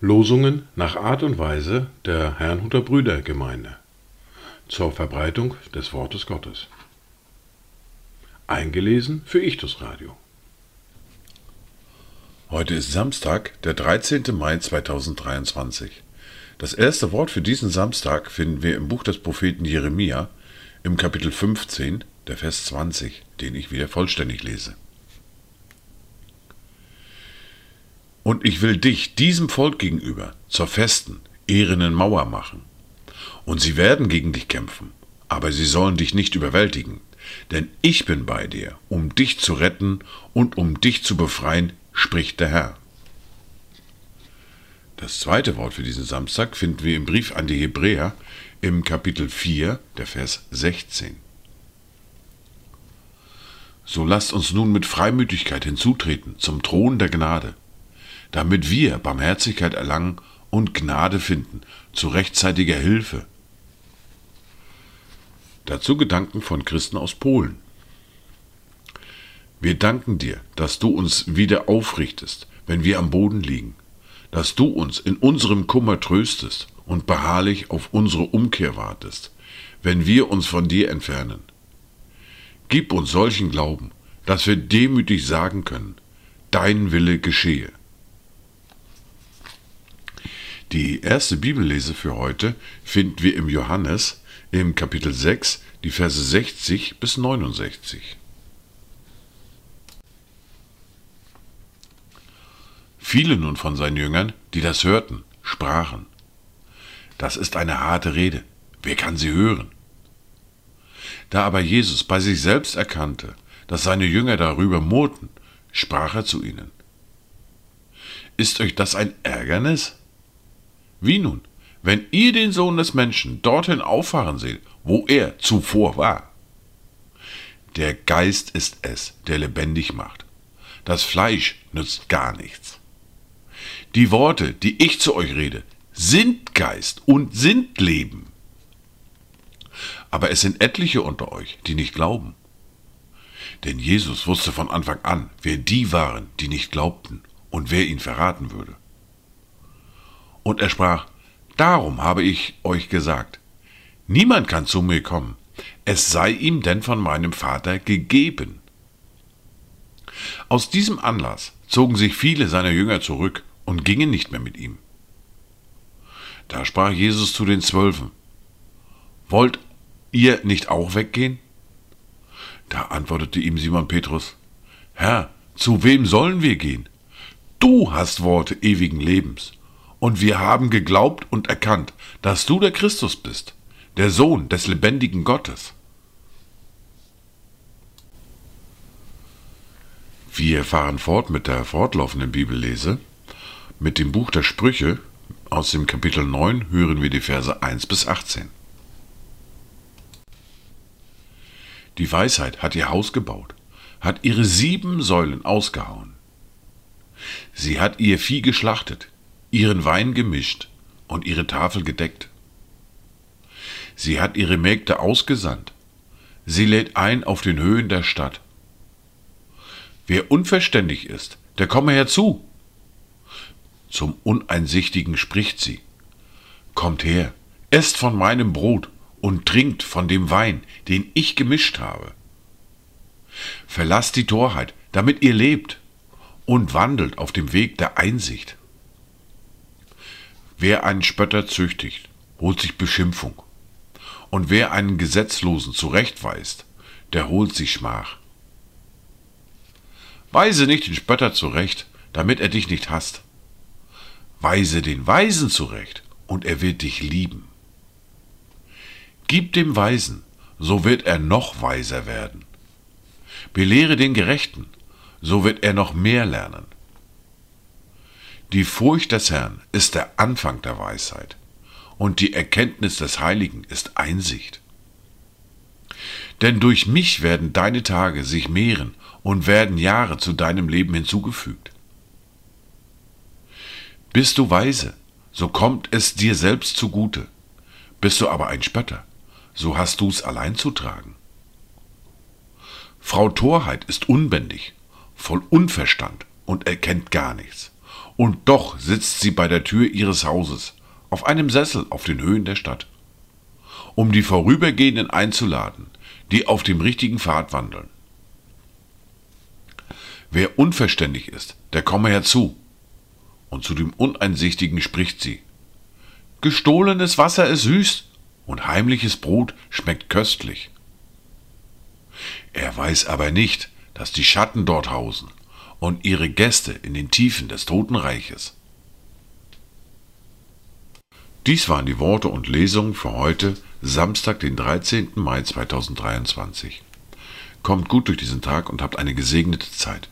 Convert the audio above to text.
Losungen nach Art und Weise der Herrnhuter Brüdergemeinde zur Verbreitung des Wortes Gottes. Eingelesen für Ichtus Radio. Heute ist Samstag, der 13. Mai 2023. Das erste Wort für diesen Samstag finden wir im Buch des Propheten Jeremia im Kapitel 15, der Vers 20, den ich wieder vollständig lese. Und ich will dich diesem Volk gegenüber zur festen, ehrenden Mauer machen. Und sie werden gegen dich kämpfen, aber sie sollen dich nicht überwältigen, denn ich bin bei dir, um dich zu retten und um dich zu befreien, spricht der Herr. Das zweite Wort für diesen Samstag finden wir im Brief an die Hebräer im Kapitel 4, der Vers 16. So lasst uns nun mit Freimütigkeit hinzutreten zum Thron der Gnade damit wir Barmherzigkeit erlangen und Gnade finden zu rechtzeitiger Hilfe. Dazu Gedanken von Christen aus Polen. Wir danken dir, dass du uns wieder aufrichtest, wenn wir am Boden liegen, dass du uns in unserem Kummer tröstest und beharrlich auf unsere Umkehr wartest, wenn wir uns von dir entfernen. Gib uns solchen Glauben, dass wir demütig sagen können, dein Wille geschehe. Die erste Bibellese für heute finden wir im Johannes im Kapitel 6, die Verse 60 bis 69. Viele nun von seinen Jüngern, die das hörten, sprachen, das ist eine harte Rede, wer kann sie hören? Da aber Jesus bei sich selbst erkannte, dass seine Jünger darüber murrten, sprach er zu ihnen, Ist euch das ein Ärgernis? Wie nun, wenn ihr den Sohn des Menschen dorthin auffahren seht, wo er zuvor war? Der Geist ist es, der lebendig macht. Das Fleisch nützt gar nichts. Die Worte, die ich zu euch rede, sind Geist und sind Leben. Aber es sind etliche unter euch, die nicht glauben. Denn Jesus wusste von Anfang an, wer die waren, die nicht glaubten und wer ihn verraten würde. Und er sprach, Darum habe ich euch gesagt, niemand kann zu mir kommen, es sei ihm denn von meinem Vater gegeben. Aus diesem Anlass zogen sich viele seiner Jünger zurück und gingen nicht mehr mit ihm. Da sprach Jesus zu den Zwölfen, Wollt ihr nicht auch weggehen? Da antwortete ihm Simon Petrus, Herr, zu wem sollen wir gehen? Du hast Worte ewigen Lebens, und wir haben geglaubt und erkannt, dass du der Christus bist, der Sohn des lebendigen Gottes. Wir fahren fort mit der fortlaufenden Bibellese. Mit dem Buch der Sprüche aus dem Kapitel 9 hören wir die Verse 1 bis 18. Die Weisheit hat ihr Haus gebaut, hat ihre sieben Säulen ausgehauen. Sie hat ihr Vieh geschlachtet, ihren Wein gemischt und ihre Tafel gedeckt. Sie hat ihre Mägde ausgesandt. Sie lädt ein auf den Höhen der Stadt. Wer unverständig ist, der komme herzu. Zum Uneinsichtigen spricht sie. Kommt her, esst von meinem Brot und trinkt von dem Wein, den ich gemischt habe. Verlasst die Torheit, damit ihr lebt, und wandelt auf dem Weg der Einsicht. Wer einen Spötter züchtigt, holt sich Beschimpfung. Und wer einen Gesetzlosen zurechtweist, der holt sich Schmach. Weise nicht den Spötter zurecht, damit er dich nicht hasst. Weise den Weisen zurecht, und er wird dich lieben. Gib dem Weisen, so wird er noch weiser werden. Belehre den Gerechten, so wird er noch mehr lernen. Die Furcht des Herrn ist der Anfang der Weisheit, und die Erkenntnis des Heiligen ist Einsicht. Denn durch mich werden deine Tage sich mehren und werden Jahre zu deinem Leben hinzugefügt. Bist du weise, so kommt es dir selbst zugute. Bist du aber ein Spötter, so hast du's allein zu tragen. Frau Torheit ist unbändig, voll Unverstand und erkennt gar nichts. Und doch sitzt sie bei der Tür ihres Hauses, auf einem Sessel auf den Höhen der Stadt, um die Vorübergehenden einzuladen, die auf dem richtigen Pfad wandeln. Wer unverständig ist, der komme herzu. Und zu dem Uneinsichtigen spricht sie. Gestohlenes Wasser ist süß und heimliches Brot schmeckt köstlich. Er weiß aber nicht, dass die Schatten dort hausen und ihre Gäste in den Tiefen des Totenreiches. Dies waren die Worte und Lesungen für heute, Samstag, den 13. Mai 2023. Kommt gut durch diesen Tag und habt eine gesegnete Zeit.